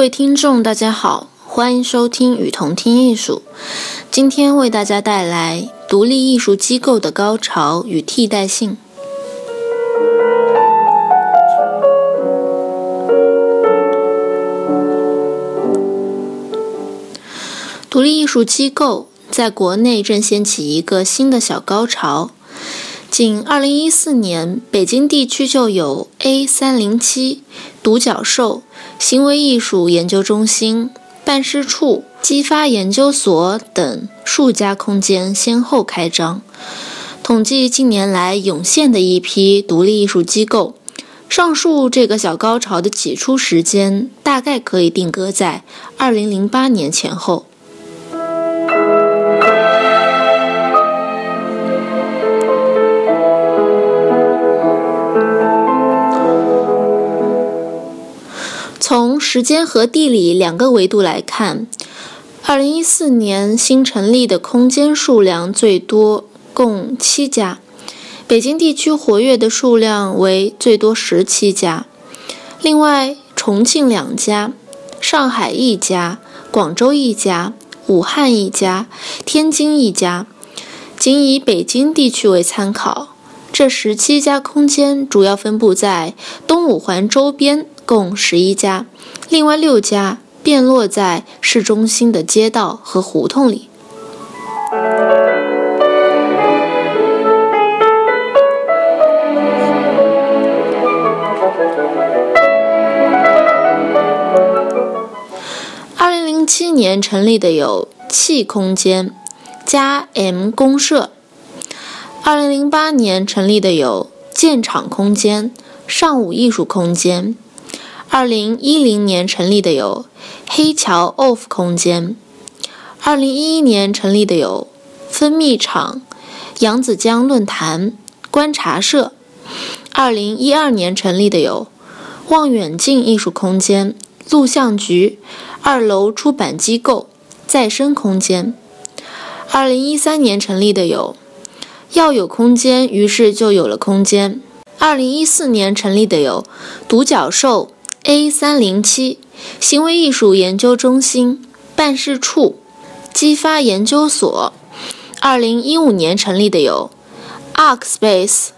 各位听众，大家好。欢迎收听《与同听艺术》，今天为大家带来独立艺术机构的高潮与替代性。独立艺术机构在国内正掀起一个新的小高潮。仅2014年，北京地区就有 A 三零七、独角兽、行为艺术研究中心。办事处、激发研究所等数家空间先后开张。统计近年来涌现的一批独立艺术机构，上述这个小高潮的起初时间大概可以定格在2008年前后。时间和地理两个维度来看，2014年新成立的空间数量最多，共七家；北京地区活跃的数量为最多十七家。另外，重庆两家，上海一家，广州一家，武汉一家，天津一家。仅以北京地区为参考，这十七家空间主要分布在东五环周边。共十一家，另外六家便落在市中心的街道和胡同里。二零零七年成立的有气空间、加 M 公社；二零零八年成立的有建厂空间、上午艺术空间。二零一零年成立的有黑桥 OFF 空间，二零一一年成立的有分蜜场、扬子江论坛、观察社，二零一二年成立的有望远镜艺术空间、录像局、二楼出版机构、再生空间，二零一三年成立的有要有空间，于是就有了空间，二零一四年成立的有独角兽。A 三零七行为艺术研究中心办事处，激发研究所。二零一五年成立的有 Arc Space。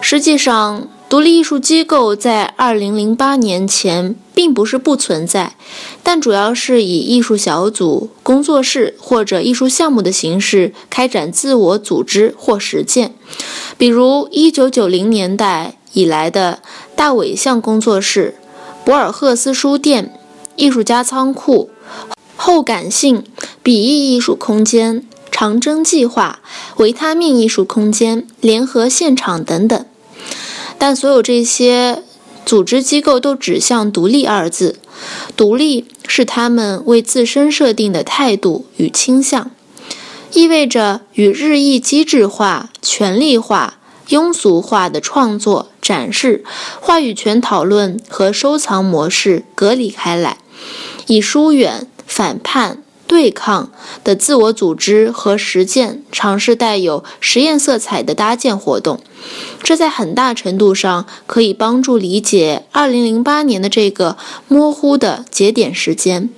实际上，独立艺术机构在二零零八年前并不是不存在，但主要是以艺术小组、工作室或者艺术项目的形式开展自我组织或实践。比如一九九零年代。以来的大尾象工作室、博尔赫斯书店、艺术家仓库、后感性笔意艺术空间、长征计划、维他命艺术空间、联合现场等等。但所有这些组织机构都指向“独立”二字，独立是他们为自身设定的态度与倾向，意味着与日益机制化、权力化。庸俗化的创作、展示、话语权讨论和收藏模式隔离开来，以疏远、反叛、对抗的自我组织和实践，尝试带有实验色彩的搭建活动。这在很大程度上可以帮助理解2008年的这个模糊的节点时间。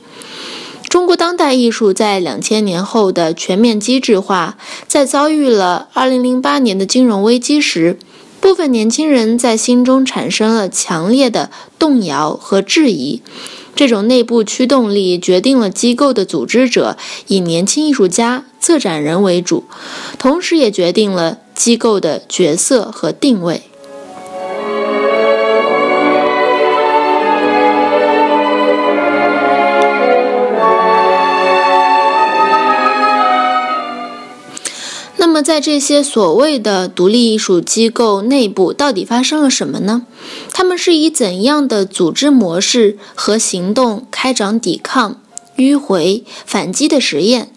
中国当代艺术在两千年后的全面机制化，在遭遇了二零零八年的金融危机时，部分年轻人在心中产生了强烈的动摇和质疑。这种内部驱动力决定了机构的组织者以年轻艺术家、策展人为主，同时也决定了机构的角色和定位。在这些所谓的独立艺术机构内部到底发生了什么呢？他们是以怎样的组织模式和行动开展抵抗、迂回、反击的实验？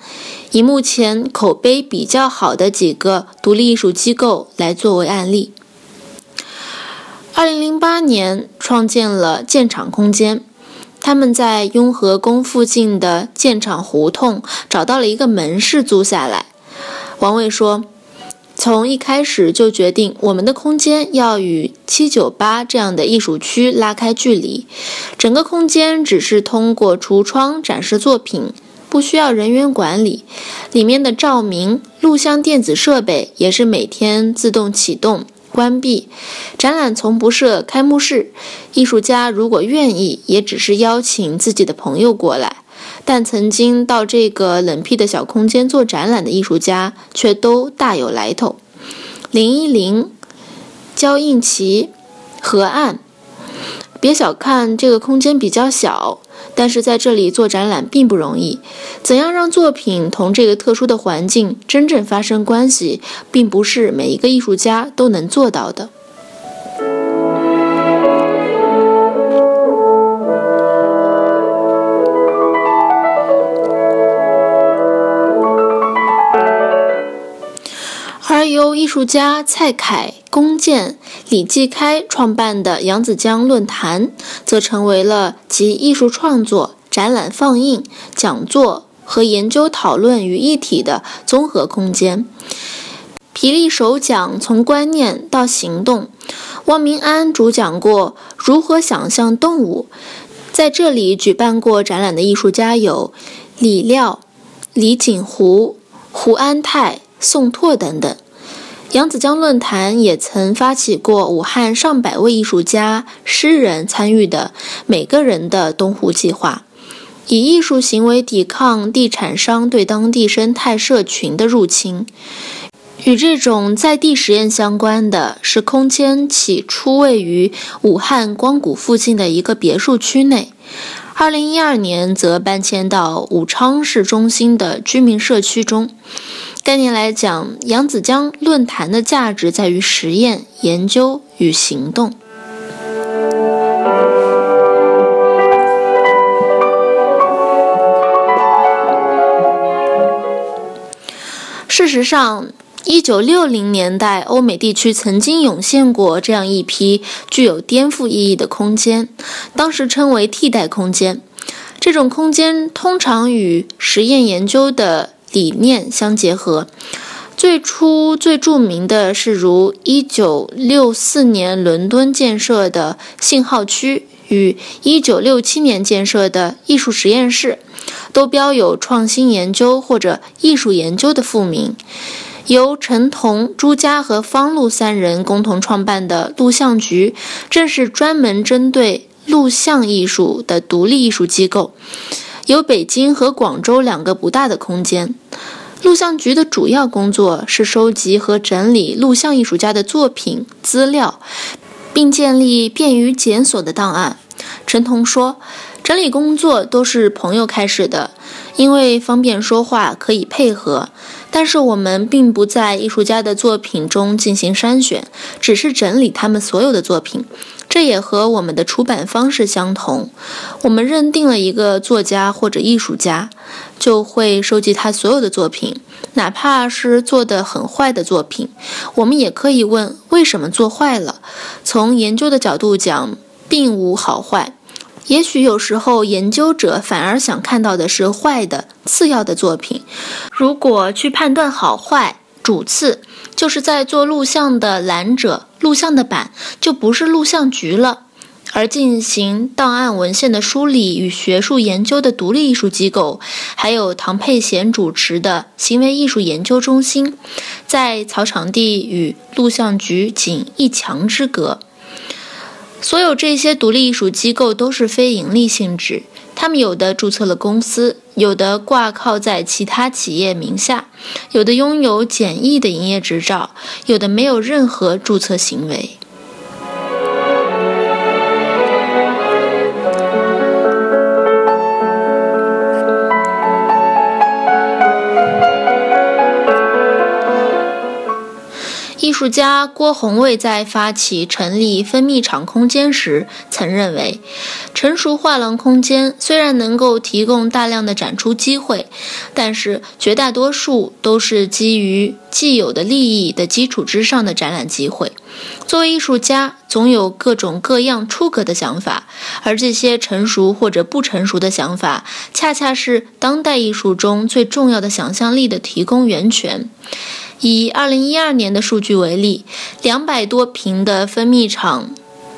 以目前口碑比较好的几个独立艺术机构来作为案例。二零零八年创建了建厂空间，他们在雍和宫附近的建厂胡同找到了一个门市租下来。王卫说：“从一开始就决定，我们的空间要与七九八这样的艺术区拉开距离，整个空间只是通过橱窗展示作品，不需要人员管理。里面的照明、录像、电子设备也是每天自动启动。”关闭展览，从不设开幕式。艺术家如果愿意，也只是邀请自己的朋友过来。但曾经到这个冷僻的小空间做展览的艺术家，却都大有来头。林依林、焦应奇、何岸。别小看这个空间比较小。但是在这里做展览并不容易，怎样让作品同这个特殊的环境真正发生关系，并不是每一个艺术家都能做到的。由艺术家蔡凯、龚健、李继开创办的扬子江论坛，则成为了集艺术创作、展览放映、讲座和研究讨论于一体的综合空间。皮力首讲从观念到行动，汪明安主讲过如何想象动物。在这里举办过展览的艺术家有李廖、李锦湖、胡安泰、宋拓等等。扬子江论坛也曾发起过武汉上百位艺术家、诗人参与的“每个人的东湖计划”，以艺术行为抵抗地产商对当地生态社群的入侵。与这种在地实验相关的是，空间起初位于武汉光谷附近的一个别墅区内，二零一二年则搬迁到武昌市中心的居民社区中。概念来讲，扬子江论坛的价值在于实验、研究与行动。事实上，一九六零年代，欧美地区曾经涌现过这样一批具有颠覆意义的空间，当时称为替代空间。这种空间通常与实验研究的。理念相结合，最初最著名的是如1964年伦敦建设的信号区与1967年建设的艺术实验室，都标有创新研究或者艺术研究的副名。由陈彤、朱家和方路三人共同创办的录像局，正是专门针对录像艺术的独立艺术机构。有北京和广州两个不大的空间。录像局的主要工作是收集和整理录像艺术家的作品资料，并建立便于检索的档案。陈彤说：“整理工作都是朋友开始的，因为方便说话，可以配合。但是我们并不在艺术家的作品中进行筛选，只是整理他们所有的作品。”这也和我们的出版方式相同。我们认定了一个作家或者艺术家，就会收集他所有的作品，哪怕是做得很坏的作品。我们也可以问为什么做坏了。从研究的角度讲，并无好坏。也许有时候研究者反而想看到的是坏的、次要的作品。如果去判断好坏，主次。就是在做录像的蓝者，录像的版就不是录像局了，而进行档案文献的梳理与学术研究的独立艺术机构，还有唐佩贤主持的行为艺术研究中心，在草场地与录像局仅一墙之隔。所有这些独立艺术机构都是非盈利性质。他们有的注册了公司，有的挂靠在其他企业名下，有的拥有简易的营业执照，有的没有任何注册行为。艺术家郭宏卫在发起成立分泌场空间时，曾认为，成熟画廊空间虽然能够提供大量的展出机会，但是绝大多数都是基于既有的利益的基础之上的展览机会。作为艺术家，总有各种各样出格的想法，而这些成熟或者不成熟的想法，恰恰是当代艺术中最重要的想象力的提供源泉。以二零一二年的数据为例，两百多平的分泌场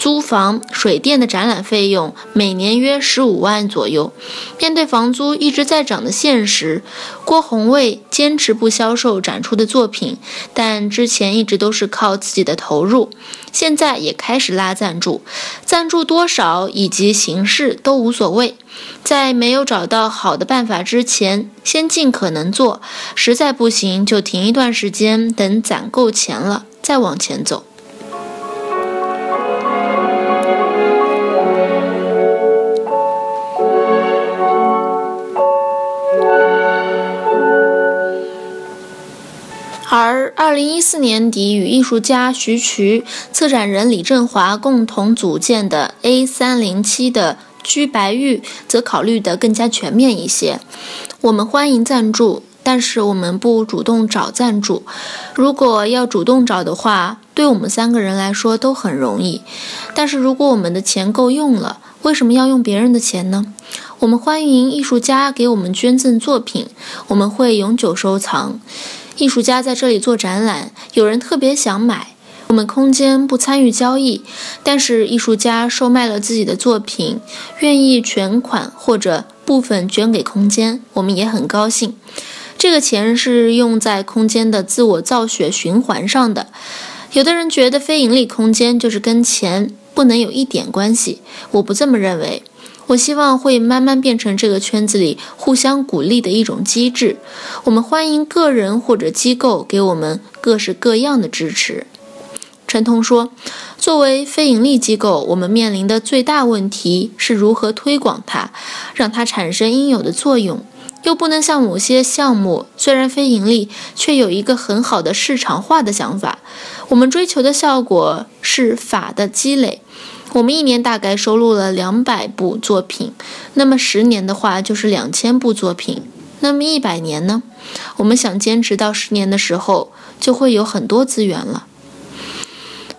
租房、水电的展览费用每年约十五万左右。面对房租一直在涨的现实，郭宏卫坚持不销售展出的作品，但之前一直都是靠自己的投入，现在也开始拉赞助，赞助多少以及形式都无所谓。在没有找到好的办法之前，先尽可能做，实在不行就停一段时间，等攒够钱了再往前走。二零一四年底，与艺术家徐渠、策展人李振华共同组建的 A 三零七的。居白玉则考虑得更加全面一些。我们欢迎赞助，但是我们不主动找赞助。如果要主动找的话，对我们三个人来说都很容易。但是如果我们的钱够用了，为什么要用别人的钱呢？我们欢迎艺术家给我们捐赠作品，我们会永久收藏。艺术家在这里做展览，有人特别想买。我们空间不参与交易，但是艺术家售卖了自己的作品，愿意全款或者部分捐给空间，我们也很高兴。这个钱是用在空间的自我造血循环上的。有的人觉得非盈利空间就是跟钱不能有一点关系，我不这么认为。我希望会慢慢变成这个圈子里互相鼓励的一种机制。我们欢迎个人或者机构给我们各式各样的支持。陈彤说：“作为非盈利机构，我们面临的最大问题是如何推广它，让它产生应有的作用，又不能像某些项目虽然非盈利，却有一个很好的市场化的想法。我们追求的效果是法的积累。我们一年大概收录了两百部作品，那么十年的话就是两千部作品。那么一百年呢？我们想坚持到十年的时候，就会有很多资源了。”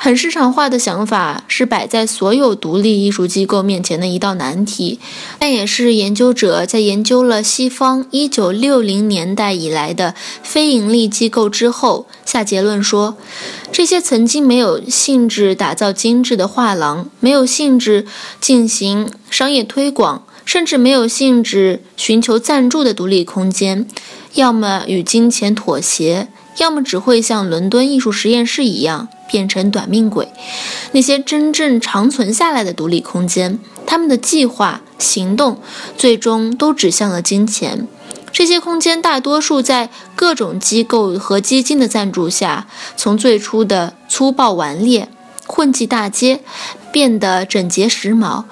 很市场化的想法是摆在所有独立艺术机构面前的一道难题，但也是研究者在研究了西方1960年代以来的非盈利机构之后下结论说，这些曾经没有兴致打造精致的画廊，没有兴致进行商业推广，甚至没有兴致寻求赞助的独立空间，要么与金钱妥协。要么只会像伦敦艺术实验室一样变成短命鬼。那些真正长存下来的独立空间，他们的计划、行动最终都指向了金钱。这些空间大多数在各种机构和基金的赞助下，从最初的粗暴顽劣、混迹大街，变得整洁时髦。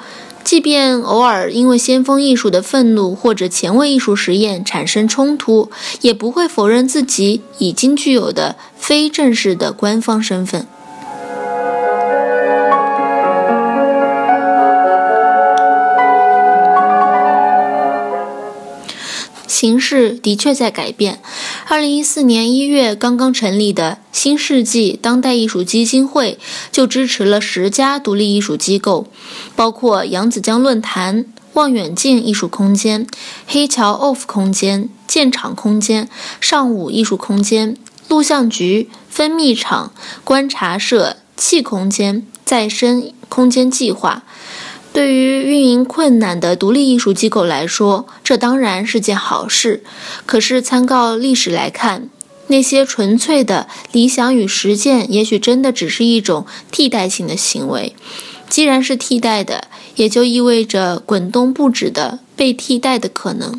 即便偶尔因为先锋艺术的愤怒或者前卫艺术实验产生冲突，也不会否认自己已经具有的非正式的官方身份。形势的确在改变。二零一四年一月刚刚成立的新世纪当代艺术基金会就支持了十家独立艺术机构，包括扬子江论坛、望远镜艺术空间、黑桥 OFF 空间、建厂空间、上午艺术空间、录像局、分泌厂、观察社、气空间、再生空间计划。对于运营困难的独立艺术机构来说，这当然是件好事。可是，参照历史来看，那些纯粹的理想与实践，也许真的只是一种替代性的行为。既然是替代的，也就意味着滚动不止的被替代的可能。